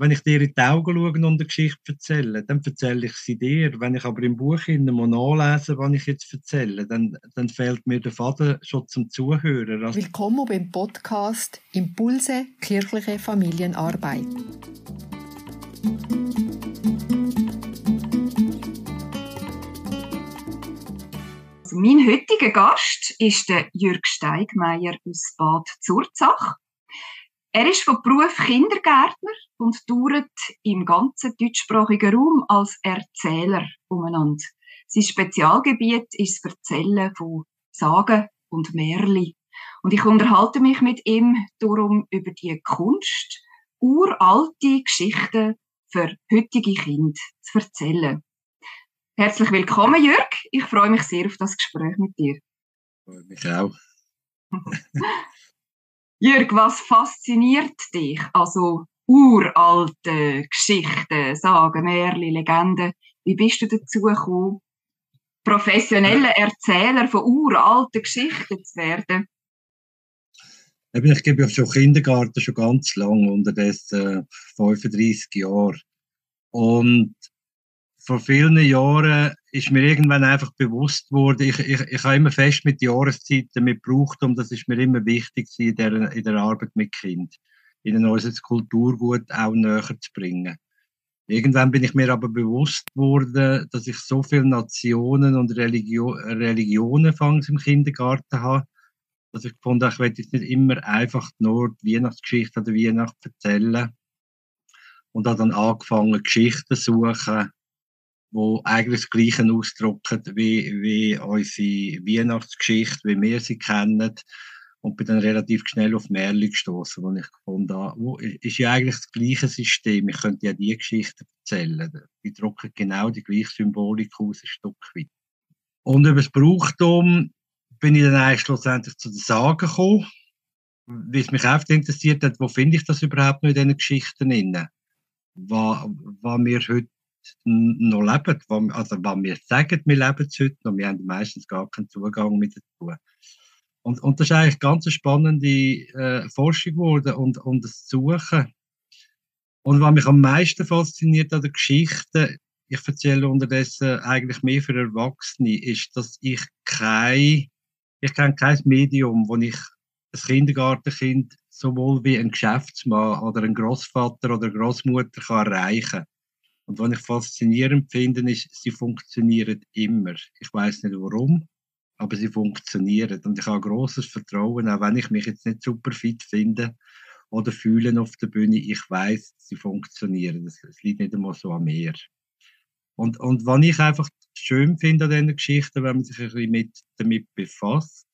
wenn ich dir in die Augen schaue und eine Geschichte erzähle, dann erzähle ich sie dir. Wenn ich aber im Buch mal nachlese, was ich jetzt erzähle, dann, dann fehlt mir der Faden schon zum Zuhören. Also Willkommen beim Podcast Impulse kirchliche Familienarbeit. Also mein heutiger Gast ist der Jürg Steigmeier aus Bad Zurzach. Er ist von Beruf Kindergärtner und dauert im ganzen deutschsprachigen Raum als Erzähler umeinander. Sein Spezialgebiet ist das Erzählen von Sagen und Märchen. Und ich unterhalte mich mit ihm darum über die Kunst, uralte Geschichten für heutige Kinder zu erzählen. Herzlich willkommen, Jörg. Ich freue mich sehr auf das Gespräch mit dir. Freue mich auch. Jörg, was fasziniert dich? Also uralte Geschichten, Sagen, Märchen, Legenden. Wie bist du dazu gekommen, professioneller Erzähler von uralten Geschichten zu werden? Ich gebe ja schon Kindergarten schon ganz lang, unterdessen äh, 35 Jahre. Und vor vielen Jahren ist mir irgendwann einfach bewusst worden, ich, ich, ich habe immer fest mit Jahreszeiten mit Brauchtum, das ist mir immer wichtig in der, in der Arbeit mit Kind, ihnen unser Kulturgut auch näher zu bringen. Irgendwann bin ich mir aber bewusst worden, dass ich so viele Nationen und Religio Religionen fangs im Kindergarten habe, dass ich gefunden habe, ich will jetzt nicht immer einfach nur die Weihnachtsgeschichte oder Weihnacht erzählen. Und habe dann angefangen, Geschichten zu suchen, wo eigentlich das Gleiche ausdrücken wie, wie unsere Weihnachtsgeschichte, wie wir sie kennen. Und bin dann relativ schnell auf Märchen gestoßen, wo ich gefunden habe, oh, ist ja eigentlich das gleiche System. Ich könnte ja die Geschichte erzählen. Die drücken genau die gleiche Symbolik aus, ein Stück weit. Und über das Brauchtum bin ich dann eigentlich schlussendlich zu den Sagen gekommen. Wie es mich oft interessiert hat, wo finde ich das überhaupt noch in diesen Geschichten? Was, was wir heute noch leben, also was wir sagen, wir leben es heute noch, wir haben meistens gar keinen Zugang mit dazu. Und, und das ist eigentlich ganz eine spannende äh, Forschung geworden und, und das Suchen. Und was mich am meisten fasziniert an der Geschichte, ich erzähle unterdessen eigentlich mehr für Erwachsene, ist, dass ich kein, ich kenne kein Medium, wo ich ein Kindergartenkind sowohl wie ein Geschäftsmann oder ein Großvater oder Großmutter kann erreichen. Und was ich faszinierend finde, ist, sie funktionieren immer. Ich weiß nicht warum, aber sie funktionieren. Und ich habe großes Vertrauen, auch wenn ich mich jetzt nicht super fit finde oder fühle auf der Bühne, ich weiß, sie funktionieren. Es liegt nicht einmal so an mir. Und, und was ich einfach schön finde an diesen Geschichten, wenn man sich ein bisschen mit, damit befasst,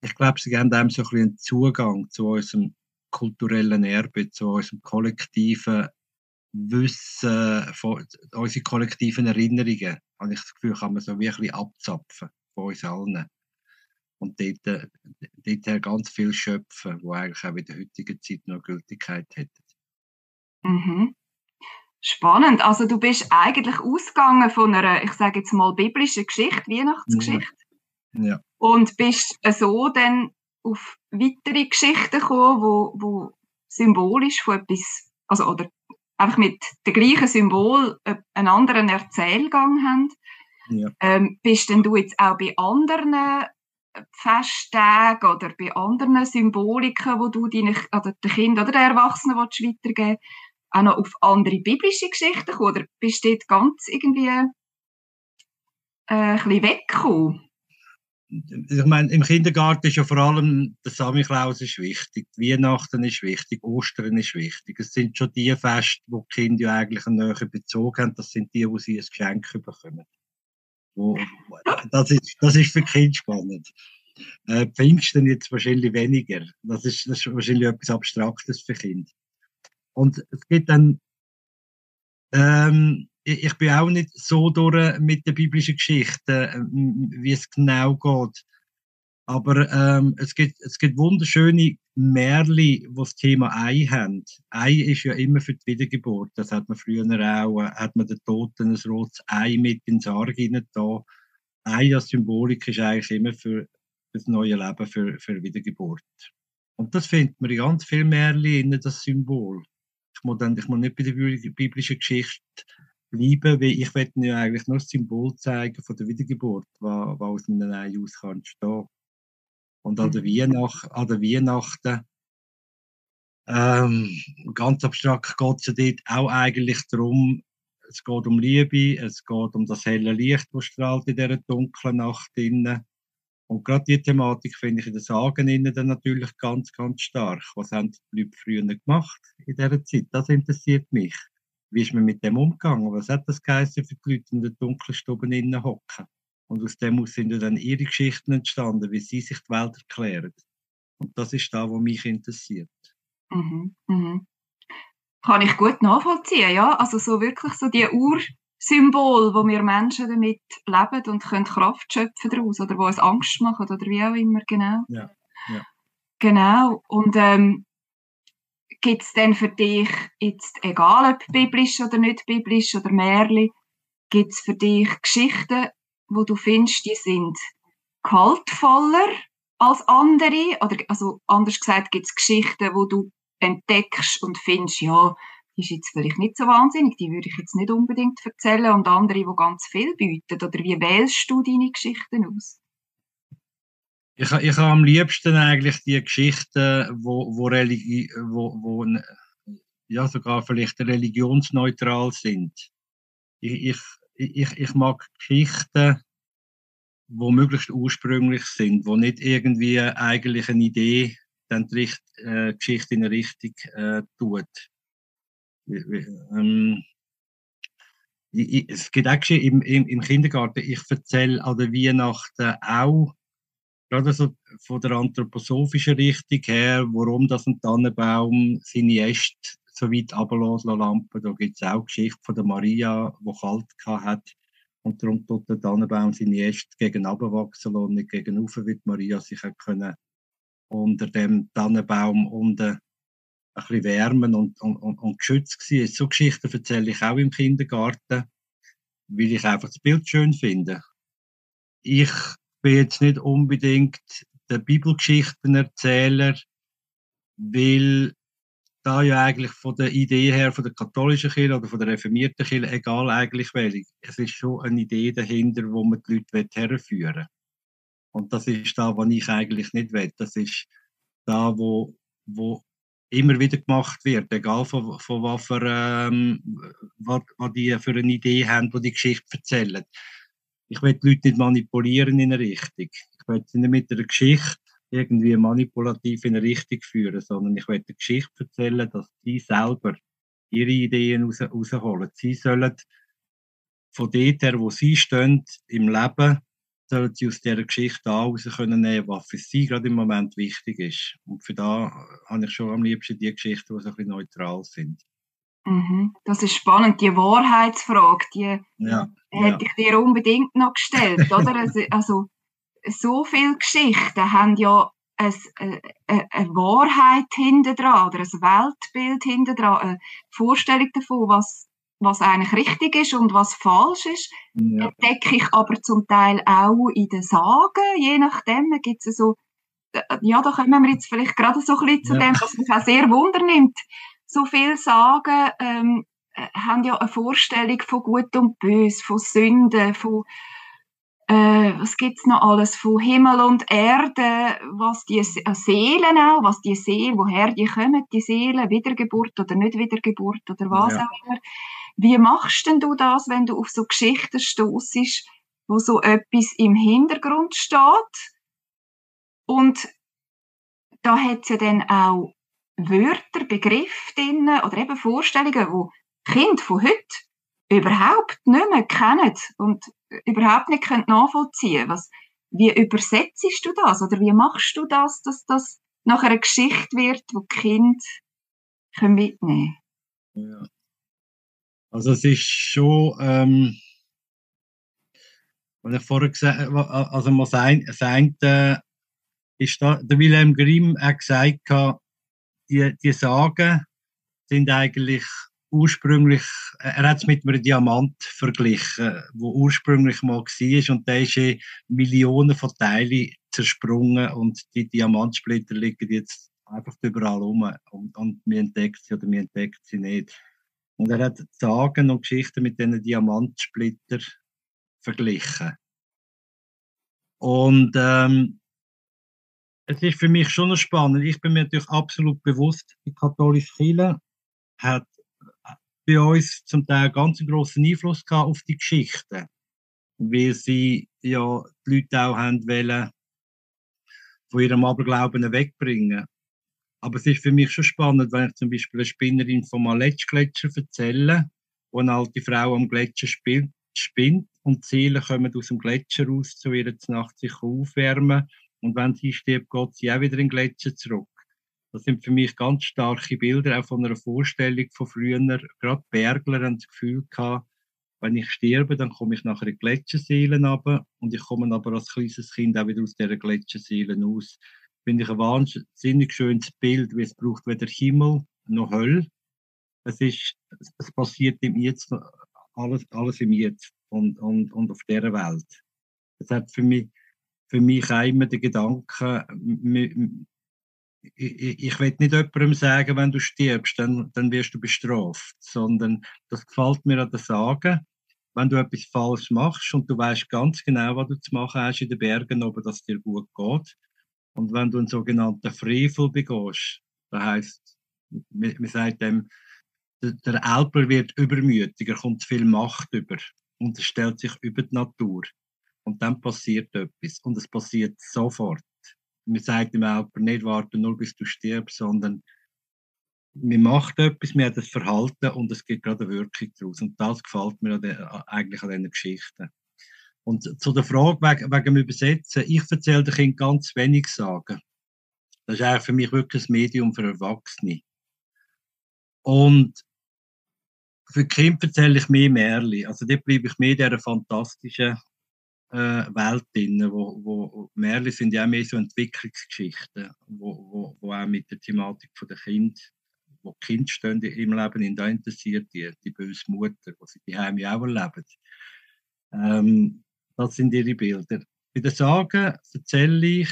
ich glaube, sie geben einem so ein bisschen einen Zugang zu unserem kulturellen Erbe, zu unserem kollektiven Wissen, von unsere kollektiven Erinnerungen, habe ich das Gefühl, kann man so wirklich abzapfen von uns allen. Und dort, äh, dort ganz viel schöpfen, wo eigentlich auch in der heutigen Zeit noch Gültigkeit hätte. Mhm. Spannend. Also du bist eigentlich ausgegangen von einer, ich sage jetzt mal, biblischen Geschichte, Weihnachtsgeschichte. Ja. ja. Und bist so dann auf weitere Geschichten gekommen, wo, wo symbolisch von etwas, also oder einfach mit dem gleichen Symbol einen anderen Erzählgang haben. Ja. Ähm, bist denn du jetzt auch bei anderen Festtagen oder bei anderen Symboliken, wo du deinen oder den Kindern oder den Erwachsenen weitergeben auch noch auf andere biblische Geschichten gekommen? Oder bist du dort ganz irgendwie äh, ein bisschen weggekommen? Ich meine, im Kindergarten ist ja vor allem der Samichlaus ist wichtig, Weihnachten ist wichtig, Ostern ist wichtig. Es sind schon die Feste, wo die Kinder ja eigentlich einen näheren Bezug haben. Das sind die, wo sie ein Geschenk bekommen. Das, ist, das ist für Kinder spannend. Äh, Pfingsten jetzt wahrscheinlich weniger. Das ist, das ist wahrscheinlich etwas Abstraktes für Kinder. Und es gibt dann ähm, ich bin auch nicht so durch mit der biblischen Geschichte, ähm, wie es genau geht. Aber ähm, es, gibt, es gibt wunderschöne Märchen, die das Thema Ei haben. Ei ist ja immer für die Wiedergeburt. Das hat man früher auch, äh, hat man den Toten ein rotes Ei mit ins Sarg da. Ei als Symbolik ist eigentlich immer für das neue Leben, für, für Wiedergeburt. Und das findet man in ganz vielen Märchen, das Symbol muss, dann, ich muss nicht bei der biblischen Geschichte bleiben, weil ich will ja eigentlich nur das Symbol zeigen von der Wiedergeburt, was, was aus einem Ei aus kann entstehen. Und an der, mhm. Weihnacht, an der Weihnachten, ähm, ganz abstrakt geht es ja dort auch eigentlich darum, es geht um Liebe, es geht um das helle Licht, das strahlt in dieser dunklen Nacht innen. Und gerade die Thematik finde ich in den Sagen innen dann natürlich ganz, ganz stark. Was haben die Leute früher gemacht in dieser Zeit? Das interessiert mich. Wie ist man mit dem umgegangen? Was hat das geheißen für die Leute in den dunklen Stuben innen hocken? Und aus dem sind dann ihre Geschichten entstanden, wie sie sich die Welt erklären. Und das ist da, was mich interessiert. Mhm, mhm. Kann ich gut nachvollziehen, ja. Also so wirklich so die Ursymbol, wo wir Menschen damit leben und können Kraft schöpfen daraus oder wo es Angst machen oder wie auch immer, genau. Ja, ja. Genau. Und ähm, gibt es denn für dich jetzt, egal ob biblisch oder nicht biblisch oder Märli, gibt es für dich Geschichten, wo du findest, die sind kaltvoller als andere? Oder also anders gesagt, gibt es Geschichten, wo du entdeckst und findest, ja, die ist jetzt vielleicht nicht so wahnsinnig, die würde ich jetzt nicht unbedingt erzählen und andere, die ganz viel bieten? Oder wie wählst du deine Geschichten aus? Ich, ich habe am liebsten eigentlich die Geschichten, wo, wo, Religi wo, wo ja, sogar vielleicht religionsneutral sind. Ich, ich, ich, ich mag Geschichten, die möglichst ursprünglich sind, wo nicht irgendwie eigentlich eine Idee dann die Richt, äh, Geschichte in eine Richtung äh, tut. Ähm, ich, ich, es gibt auch im, im, im Kindergarten, ich erzähle an der Weihnachten auch, gerade so von der anthroposophischen Richtung her, warum das ein Tannenbaum seine Äste so weit runterlassen lampen. Da gibt es auch Geschichte von der Maria, die kalt hat und darum tut der Tannenbaum seine Äste gegen wachsen und nicht gegen oben, wie Maria sich können unter dem Tannenbaum unten ein bisschen wärmen und, und, und, und geschützt war. So Geschichten erzähle ich auch im Kindergarten, weil ich einfach das Bild schön finde. Ich bin jetzt nicht unbedingt der Bibelgeschichtenerzähler, weil da ja eigentlich von der Idee her, von der katholischen Kirche oder von der reformierten Kirche, egal eigentlich welche, es ist schon eine Idee dahinter, wo man die Leute herführen will. Und das ist da, was ich eigentlich nicht will. Das ist da, wo, wo immer wieder gemacht wird, egal von, von was, für, ähm, was, was die für eine Idee haben, die die Geschichte erzählen. Ich will die Leute nicht manipulieren in eine Richtung. Ich will sie nicht mit einer Geschichte irgendwie manipulativ in eine Richtung führen, sondern ich will eine Geschichte erzählen, dass sie selber ihre Ideen raus, rausholen. Sie sollen von dort her, wo sie stehen im Leben, sollen sie aus dieser Geschichte auch raus können nehmen, was für sie gerade im Moment wichtig ist. Und für da habe ich schon am liebsten die Geschichten, die so ein bisschen neutral sind. Mhm. Das ist spannend, die Wahrheitsfrage, die ja, hätte ja. ich dir unbedingt noch gestellt, oder? Also, also so viele Geschichten haben ja eine, eine, eine Wahrheit hinter dran oder ein Weltbild hinter dran, eine Vorstellung davon, was, was eigentlich richtig ist und was falsch ist. Ja. Entdecke ich aber zum Teil auch in den Sagen, je nachdem gibt es so, ja, da kommen wir jetzt vielleicht gerade so ein bisschen zu ja. dem, was mich auch sehr wundernimmt. So viele Sagen ähm, haben ja eine Vorstellung von Gut und Böse, von Sünden, von äh, was gibt's noch alles von Himmel und Erde, was die äh, Seelen auch, was die Seelen, woher die kommen, die Seelen, Wiedergeburt oder nicht Wiedergeburt oder was ja. auch immer. Wie machst denn du das, wenn du auf so Geschichten stoßest, wo so etwas im Hintergrund steht? Und da hat es ja dann auch Wörter, Begriffe drin oder eben Vorstellungen, wo Kinder von heute überhaupt nicht mehr kennen und überhaupt nicht nachvollziehen können. wie übersetzt du das oder wie machst du das, dass das nach einer Geschichte wird, wo die Kinder mitnehmen können? Ja. Also es ist schon, ähm, was ich vorher gesagt habe, also man sagt, äh, ist da, der Wilhelm Grimm hat gesagt, die, die Sagen sind eigentlich ursprünglich, äh, er hat es mit einem Diamant verglichen, wo ursprünglich mal war und der ist in Millionen von Teilen zersprungen und die Diamantsplitter liegen jetzt einfach überall rum und, und wir entdeckt sie oder wir entdeckt sie nicht. Und er hat Sagen und Geschichten mit diesen Diamantsplitter verglichen. Und ähm, es ist für mich schon spannend. Ich bin mir natürlich absolut bewusst, die katholische Kirche hat bei uns zum Teil ganz großen Einfluss gehabt auf die Geschichte, weil sie ja die Leute auch haben wollen, von ihrem Aberglauben wegbringen. Aber es ist für mich schon spannend, wenn ich zum Beispiel eine Spinnerin vom Aletsch-Gletscher erzähle, wo eine alte Frau am Gletscher spielt, spinnt und Seelen kommen aus dem Gletscher raus zu ihr Nacht sich aufwärmen und wenn sie stirbt, geht sie auch wieder in den Gletscher zurück. Das sind für mich ganz starke Bilder, auch von einer Vorstellung von früher. Gerade Bergler haben das Gefühl gehabt, wenn ich sterbe, dann komme ich nachher in Gletscherseelen runter und ich komme aber als kleines Kind auch wieder aus dieser Gletscherseelen aus. Finde ich ein wahnsinnig schönes Bild, weil es braucht weder Himmel noch Hölle. Es ist, es passiert im Jetzt, alles, alles im Jetzt und, und, und auf dieser Welt. Es hat für mich, für mich auch immer den Gedanken, ich, ich will nicht jemandem sagen, wenn du stirbst, dann, dann wirst du bestraft, sondern das gefällt mir an der Sage. Wenn du etwas falsch machst und du weißt ganz genau, was du zu machen hast in den Bergen oben, dass es dir gut geht. Und wenn du einen sogenannten Frevel begehst, das heißt, man, sagt dem, der, der wird übermütig, er kommt viel Macht über und stellt sich über die Natur. Und dann passiert etwas. Und es passiert sofort man sagt dem Elper nicht warten nur bis du stirbst, sondern man macht etwas, man hat ein Verhalten und es gibt gerade eine Wirkung daraus. Und das gefällt mir eigentlich an diesen Geschichten. Und zu der Frage wegen, wegen dem Übersetzen, ich erzähle den Kindern ganz wenig Sagen. Das ist eigentlich für mich wirklich ein Medium für Erwachsene. Und für Kinder erzähle ich mehr Märchen. Also dort bleibe ich mehr in dieser fantastischen Welt drin, wo, wo Märchen sind ja auch mehr so Entwicklungsgeschichten, wo, wo, wo auch mit der Thematik von der Kind, wo die Kinder stehen im Leben in da interessiert, die, die böse Mutter, die sie die Heime auch erleben. Ähm, das sind ihre Bilder. Bei den Sagen erzähle ich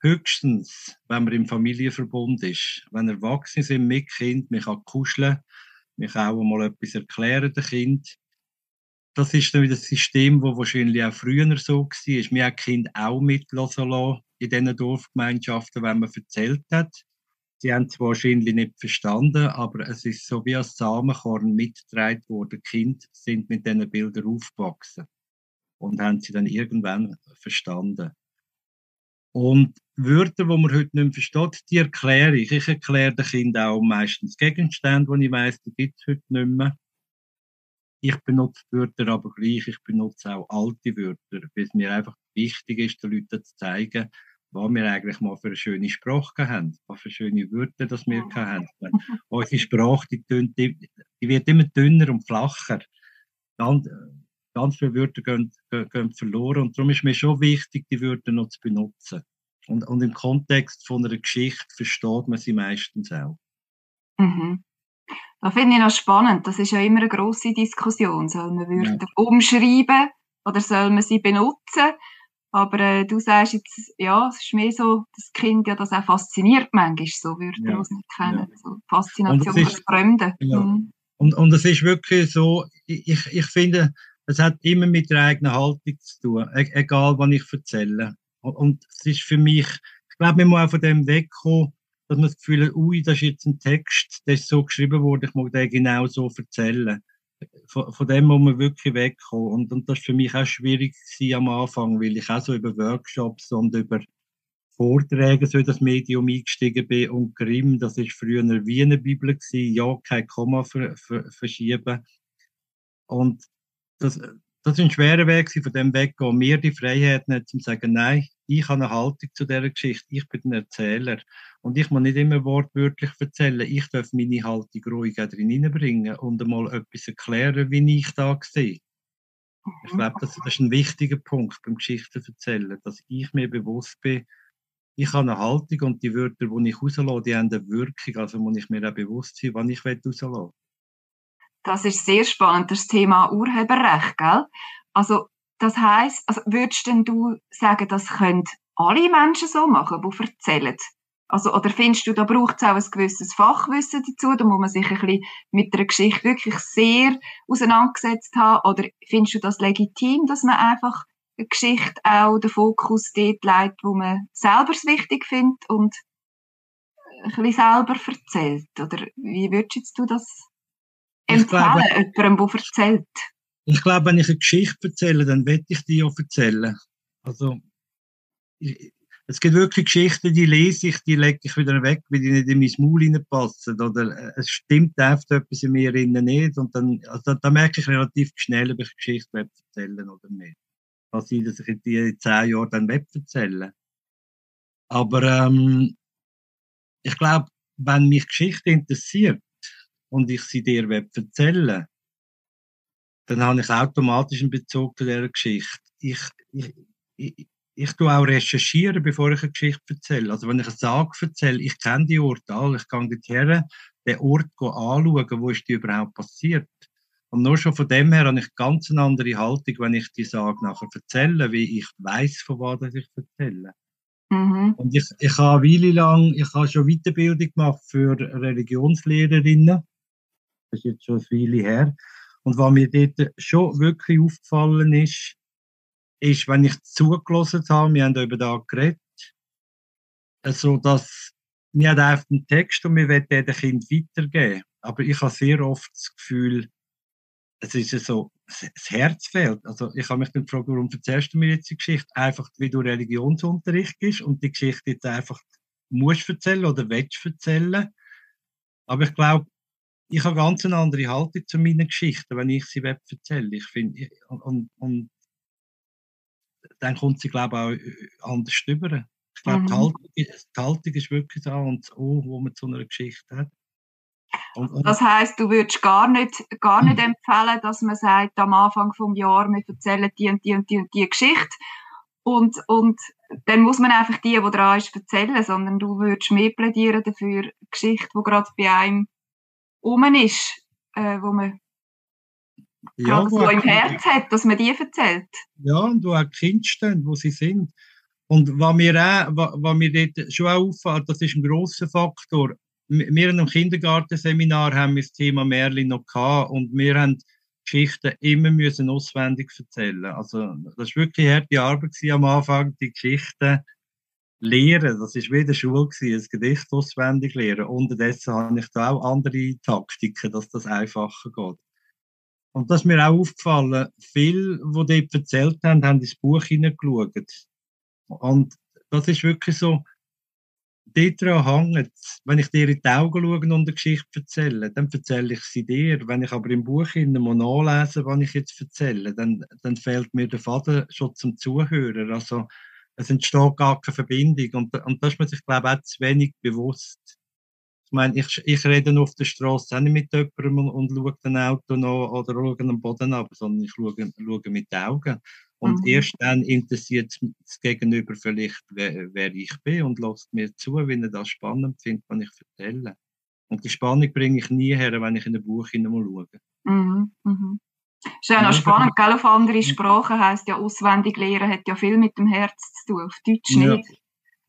höchstens, wenn man im Familienverbund ist, wenn Erwachsene sind mit Kind, man kann kuscheln, kann auch mal etwas erklären dem Kind das ist dann wieder das System, das wahrscheinlich auch früher so war. Wir haben Kinder auch mitlassen in diesen Dorfgemeinschaften, wenn man erzählt hat. Sie haben es wahrscheinlich nicht verstanden, aber es ist so wie als Samenkorn mitgetragen worden. Die Kinder sind mit diesen Bildern aufgewachsen und haben sie dann irgendwann verstanden. Und Wörter, die man heute nicht mehr versteht, die erkläre ich. Ich erkläre den Kindern auch meistens Gegenstände, die ich weiss, die gibt es heute nicht mehr. Ich benutze Wörter aber gleich, ich benutze auch alte Wörter, weil es mir einfach wichtig ist, den Leuten zu zeigen, was wir eigentlich mal für eine schöne Sprache haben, was für schöne Wörter das wir haben. Unsere Sprache, die, tönt, die, wird immer dünner und flacher. Ganz, ganz viele Wörter gehen, gehen, verloren und darum ist mir schon wichtig, die Wörter noch zu benutzen. Und, und im Kontext von einer Geschichte versteht man sie meistens auch. Mhm. Das finde ich noch spannend. Das ist ja immer eine grosse Diskussion. Soll man Wörter ja. umschreiben oder soll man sie benutzen? Aber äh, du sagst jetzt, ja, es ist mehr so, das Kind ja das auch fasziniert manchmal, so Wörter, ja. die sie nicht kennen. Ja. So Faszination für Fremde. Ja. Mhm. Und, und es ist wirklich so, ich, ich finde, es hat immer mit der eigenen Haltung zu tun, e egal was ich erzähle. Und, und es ist für mich, ich glaube, wir müssen auch von dem wegkommen, dass man das Gefühl hat, ui, das ist jetzt ein Text, der ist so geschrieben worden, ich mag den genau so erzählen. Von, von dem muss man wirklich wegkommen. Und, und das war für mich auch schwierig am Anfang, weil ich auch so über Workshops und über Vorträge so in das Medium eingestiegen bin. Und Grimm, das ist früher eine Wiener Bibel gewesen, ja, kein Komma ver, ver, verschieben. Und das, das war ein schwerer Weg, von dem weggehen, mir die Freiheit nicht zu sagen, nein, ich habe eine Haltung zu dieser Geschichte, ich bin ein Erzähler. Und ich muss nicht immer wortwörtlich erzählen, ich darf meine Haltung ruhig drin hineinbringen und einmal etwas erklären, wie ich da sehe. Ich glaube, das, das ist ein wichtiger Punkt beim Geschichten erzählen, dass ich mir bewusst bin, ich habe eine Haltung und die Wörter, die ich rauslasse, die haben eine Wirkung, also muss ich mir auch bewusst sein, wann ich rauslasse. Das ist sehr spannend, das Thema Urheberrecht, gell? Also, das heisst, also würdest denn du sagen, das können alle Menschen so machen, die erzählen? Also, oder findest du, da braucht es auch ein gewisses Fachwissen dazu, da muss man sich ein bisschen mit der Geschichte wirklich sehr auseinandergesetzt haben? Oder findest du das legitim, dass man einfach eine Geschichte auch den Fokus dort legt, wo man selber es wichtig findet und ein bisschen selber erzählt? Oder wie würdest du das empfehlen, glaube, jemandem, der erzählt? Ich glaube, wenn ich eine Geschichte erzähle, dann will ich die auch erzählen. Also, ich, es gibt wirklich Geschichten, die lese ich, die lege ich wieder weg, weil die nicht in mein Maul reinpassen. Oder äh, es stimmt oft etwas in mir innen nicht. Und dann, also da merke ich relativ schnell, ob ich eine Geschichte erzählen oder nicht. Kann sein, dass ich in die zehn Jahren dann erzählen Aber ähm, ich glaube, wenn mich Geschichte interessiert und ich sie dir erzählen dann habe ich automatisch einen Bezug zu dieser Geschichte. Ich, ich, ich, ich tue auch recherchieren, bevor ich eine Geschichte erzähle. Also wenn ich eine Sage erzähle, ich kenne die Orte alle, ich gehe dorthin, den Ort anschauen, wo ist die überhaupt passiert. Und nur schon von dem her habe ich ganz eine andere Haltung, wenn ich die Sage nachher erzähle, wie ich weiß, von was ich erzähle. Mhm. Und ich, ich habe eine Weile lang, ich habe schon Weiterbildung gemacht für Religionslehrerinnen. Das ist jetzt schon eine Weile her. Und was mir dort schon wirklich aufgefallen ist, ist, wenn ich zugelassen habe, wir haben über da geredet, also dass wir haben einfach einen Text und wir wollen den Kind weitergeben. Aber ich habe sehr oft das Gefühl, es ist so, das Herz fehlt. Also ich habe mich dann gefragt, warum erzählst du mir jetzt die Geschichte? Einfach, wie du Religionsunterricht bist und die Geschichte jetzt einfach musst erzählen oder willst erzählen. Aber ich glaube, ich habe ganz eine andere Haltung zu meinen Geschichten, wenn ich sie erzähle. Ich finde, und, und dann kommt sie, glaube ich, auch äh, anders rüber. Ich glaube, mhm. die, Haltung, die, Haltung, ist wirklich da und das O, wo man zu einer Geschichte hat. Und, und das heißt, du würdest gar nicht, gar nicht mhm. empfehlen, dass man sagt, am Anfang des Jahres, wir erzählen die und die und die und die Geschichte und, und dann muss man einfach die, die dran ist, erzählen, sondern du würdest mehr plädieren dafür, Geschichte, die gerade bei einem um ist, äh, wo man ja, so im Herz hat, dass man die erzählt. Ja, und wo auch Kinder stehen, wo sie sind. Und was mir, auch, was mir dort schon auch auffällt, das ist ein grosser Faktor. Wir im Kindergartenseminar haben wir das Thema Merlin noch gehabt und wir haben Geschichten immer müssen auswendig erzählen. Also das war wirklich harte Arbeit am Anfang, die Geschichten lehren. Das war wie in der Schule, ein Gedicht auswendig lehren. Unterdessen habe ich da auch andere Taktiken, dass das einfacher geht. Und das ist mir auch aufgefallen, viele, die dort erzählt haben, haben ins Buch hineingeschaut. Und das ist wirklich so, dort dran hängt Wenn ich dir in die Augen schaue und eine Geschichte erzähle, dann erzähle ich sie dir. Wenn ich aber im Buch mal nachlese, was ich jetzt erzähle, dann, dann fehlt mir der Faden schon zum Zuhören. Also, es entsteht gar keine Verbindung. Und, und das ist man sich, glaube ich, auch zu wenig bewusst. Ich meine, ich, ich rede auf der Straße auch nicht mit jemandem und, und schaue ein Auto noch oder schaue am Boden ab, sondern ich schaue, schaue mit den Augen. Und mhm. erst dann interessiert das Gegenüber vielleicht, wer, wer, ich bin und lässt mir zu, wenn er das spannend findet, was ich erzähle. Und die Spannung bringe ich nie her, wenn ich in ein Buch schaue. Mhm. Mhm. Das ist ja noch spannend, gell? auf andere Sprachen heisst ja auswendig lernen, hat ja viel mit dem Herz zu tun, auf Deutsch nicht.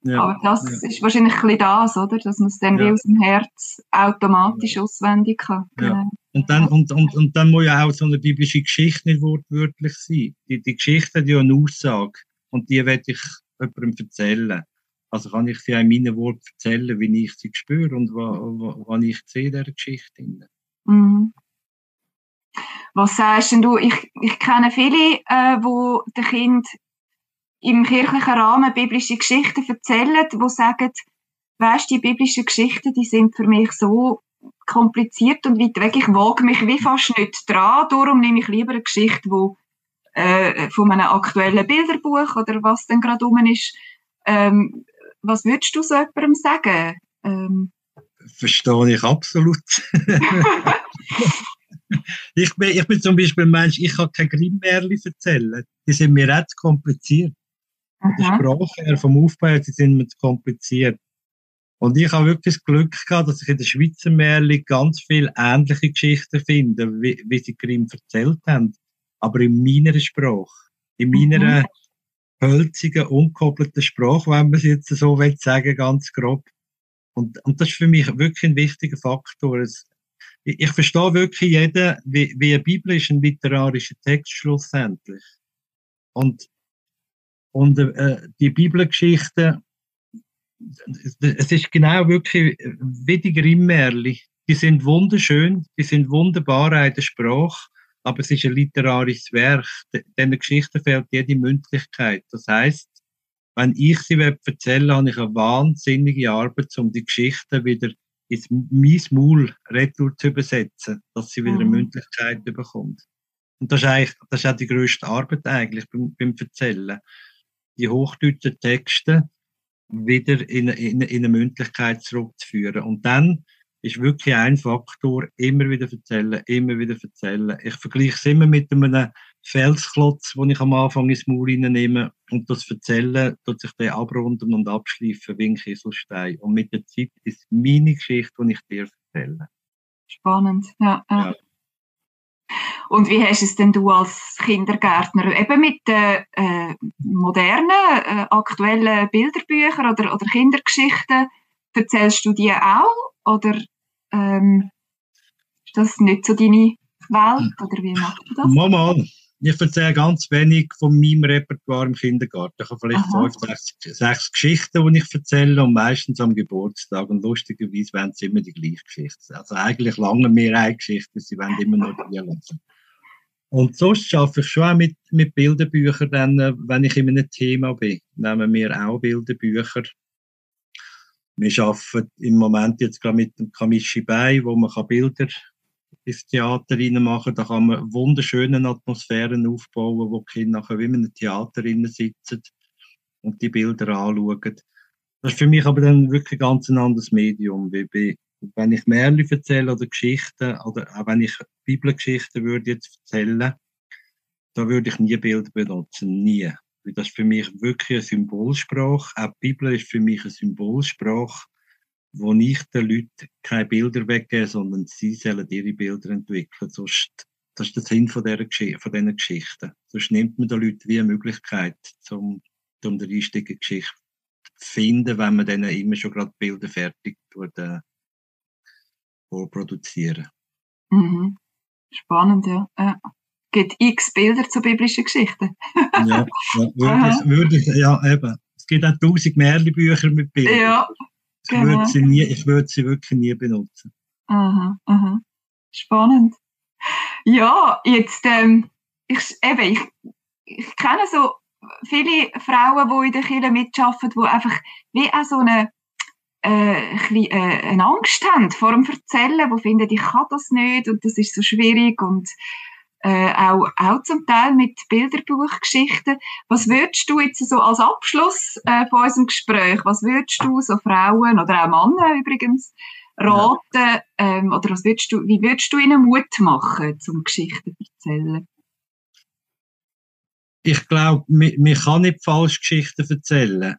Ja, Aber das ja. ist wahrscheinlich ein bisschen das, oder? Dass man es dann ja. wie aus dem Herz automatisch auswendig kann. Genau. Und, dann, und, und, und dann muss ja auch so eine biblische Geschichte nicht wortwörtlich sein. Die, die Geschichte hat ja eine Aussage und die werde ich jemandem erzählen. Also kann ich sie auch in meinen Worten erzählen, wie ich sie spüre und was, was ich sehe in dieser Geschichte. Mhm. Was sagst denn du? Ich, ich kenne viele, äh, wo den Kind im kirchlichen Rahmen biblische Geschichten erzählen, wo sagen, weißt die biblischen Geschichten, die sind für mich so kompliziert und weit weg, ich wage mich wie fast nicht dran, darum nehme ich lieber eine Geschichte, wo äh, von einem aktuellen Bilderbuch oder was denn gerade rum ist. Ähm, was würdest du so jemandem sagen? Ähm, Verstehe ich absolut. ich, bin, ich bin zum Beispiel ein Mensch, ich kann keine Grimmärchen erzählen. Die sind mir auch zu kompliziert. Von der Sprache her, vom Aufbau her, die sind mir zu kompliziert. Und ich habe wirklich das Glück gehabt, dass ich in der Schweizer Märchen ganz viele ähnliche Geschichten finde, wie, wie sie Grimm erzählt haben. Aber in meiner Sprache. In meiner mhm. hölzigen, unkoppelten Sprache, wenn man es jetzt so will sagen, ganz grob. Und, und das ist für mich wirklich ein wichtiger Faktor. Es, ich, verstehe wirklich jeden, wie, wie eine Bibel ist ein literarischer Text schlussendlich. Und, und äh, die Bibelgeschichte, es ist genau wirklich wie die Grimmärli. Die sind wunderschön, die sind wunderbar in der Sprache, aber es ist ein literarisches Werk. Diesen Geschichten fehlt jede Mündlichkeit. Das heißt, wenn ich sie erzähle, habe ich eine wahnsinnige Arbeit, um die Geschichten wieder ins mein Maul retour zu übersetzen, dass sie wieder eine mhm. Mündlichkeit bekommt. Und das ist eigentlich, das ist auch die grösste Arbeit eigentlich beim, beim Erzählen. Die hochdeutschen Texte wieder in, in, in eine Mündlichkeit zurückzuführen. Und dann ist wirklich ein Faktor, immer wieder erzählen, immer wieder erzählen. Ich vergleiche es immer mit einem Felsklotz, den ich am Anfang ins Maul nehme und das Erzählen tut sich dann abrunden und abschleifen wie ein Kieselstein. Und mit der Zeit ist meine Geschichte, die ich dir erzähle. Spannend, ja. ja. ja. Und wie hast es denn du als Kindergärtner eben mit den äh, modernen, äh, aktuellen Bilderbüchern oder, oder Kindergeschichten, erzählst du die auch? Oder ähm, ist das nicht so deine Welt? Oder wie machst du das? Mama, ich erzähle ganz wenig von meinem Repertoire im Kindergarten. Ich habe vielleicht Aha. fünf, sechs, sechs, Geschichten, die ich erzähle und meistens am Geburtstag. Und lustigerweise werden es immer die gleichen Geschichten. Also eigentlich lange mehr eine Geschichte, sie werden immer nur die lesen. Und sonst arbeite ich schon auch mit, mit Bilderbüchern, dann, äh, wenn ich in einem Thema bin. Nehmen wir auch Bilderbücher. Wir arbeiten im Moment jetzt gerade mit dem Kamishi Bei, wo man Bilder ins Theater machen Da kann man wunderschöne Atmosphären aufbauen, wo die Kinder nachher wie in einem Theater sitzen und die Bilder anschauen. Das ist für mich aber dann wirklich ganz ein anderes Medium. Wie wenn ich Märchen erzähle oder Geschichten, oder auch wenn ich Bibelgeschichten würde jetzt erzählen, da würde ich nie Bilder benutzen. Nie. Weil das ist für mich wirklich eine Symbolsprache. Auch die Bibel ist für mich eine Symbolsprache wo ich den Leuten keine Bilder weggebe, sondern sie sollen ihre Bilder entwickeln. Sonst, das ist der Sinn von, dieser Geschichte, von diesen Geschichten. Sonst nimmt man den Leuten wie eine Möglichkeit, um, um die richtige Geschichte zu finden, wenn man dann immer schon gerade Bilder fertig tut, äh, produzieren. Mhm. Spannend, ja. Äh, gibt x Bilder zu biblischen Geschichten. ja, ja, würde, ja, eben. Es gibt auch tausend Märchenbücher mit Bildern. Ja, ich genau. würde sie nie, ich würde sie wirklich nie benutzen. Aha, aha. Spannend. Ja, jetzt, ähm, ich, eben, ich, ich kenne so viele Frauen, die in der Kirche mitarbeiten, die einfach wie auch so eine, äh, äh, eine Angst haben vor dem Erzählen, die finden, ich kann das nicht und das ist so schwierig und äh, auch, auch zum Teil mit Bilderbuchgeschichten. Was würdest du jetzt so als Abschluss äh, von unserem Gespräch, was würdest du so Frauen oder auch Männer übrigens raten, ja. ähm, oder was würdest du, wie würdest du ihnen Mut machen, zum Geschichten zu erzählen? Ich glaube, man, kann nicht falsch Geschichten erzählen.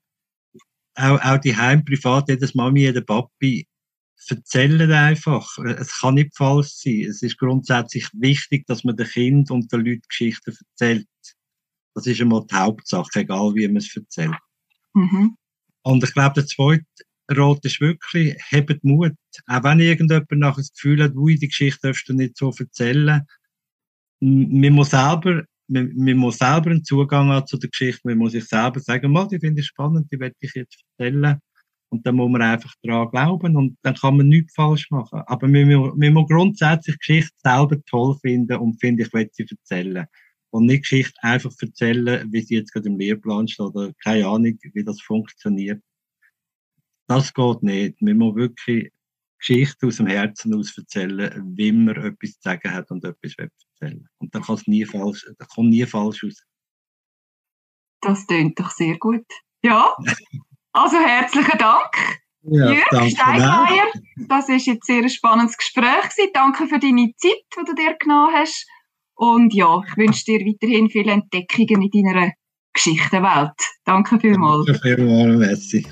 Auch, auch die Heim privat, jedes Mami, jeder Papi erzählen einfach. Es kann nicht falsch sein. Es ist grundsätzlich wichtig, dass man den Kind und den Leuten Geschichten erzählt. Das ist einmal die Hauptsache, egal wie man es erzählt. Mhm. Und ich glaube, der zweite Rat ist wirklich, hebt Mut. Auch wenn irgendjemand nachher das Gefühl hat, ui, die Geschichte darfst du nicht so erzählen. Man muss selber, man, man muss selber einen Zugang haben zu der Geschichte. Man muss sich selber sagen, mal, die finde ich spannend, die werde ich jetzt erzählen. Und dann muss man einfach daran glauben und dann kann man nichts falsch machen. Aber man, man muss grundsätzlich Geschichte selber toll finden und finde, ich will sie erzählen. Und nicht Geschichte einfach erzählen, wie sie jetzt gerade im Lehrplan steht oder keine Ahnung, wie das funktioniert. Das geht nicht. Man muss wirklich Geschichte aus dem Herzen aus erzählen, wie man etwas zu sagen hat und etwas erzählen Und dann kann es nie falsch, kommt nie falsch aus. Das klingt doch sehr gut. Ja, Also herzlichen Dank. Ja, Jürg Steinmeier, das war jetzt sehr ein spannendes Gespräch. Gewesen. Danke für deine Zeit, die du dir genommen hast. Und ja, ich wünsche dir weiterhin viele Entdeckungen in deiner Geschichtenwelt. Danke vielmals. Danke vielmals, merci.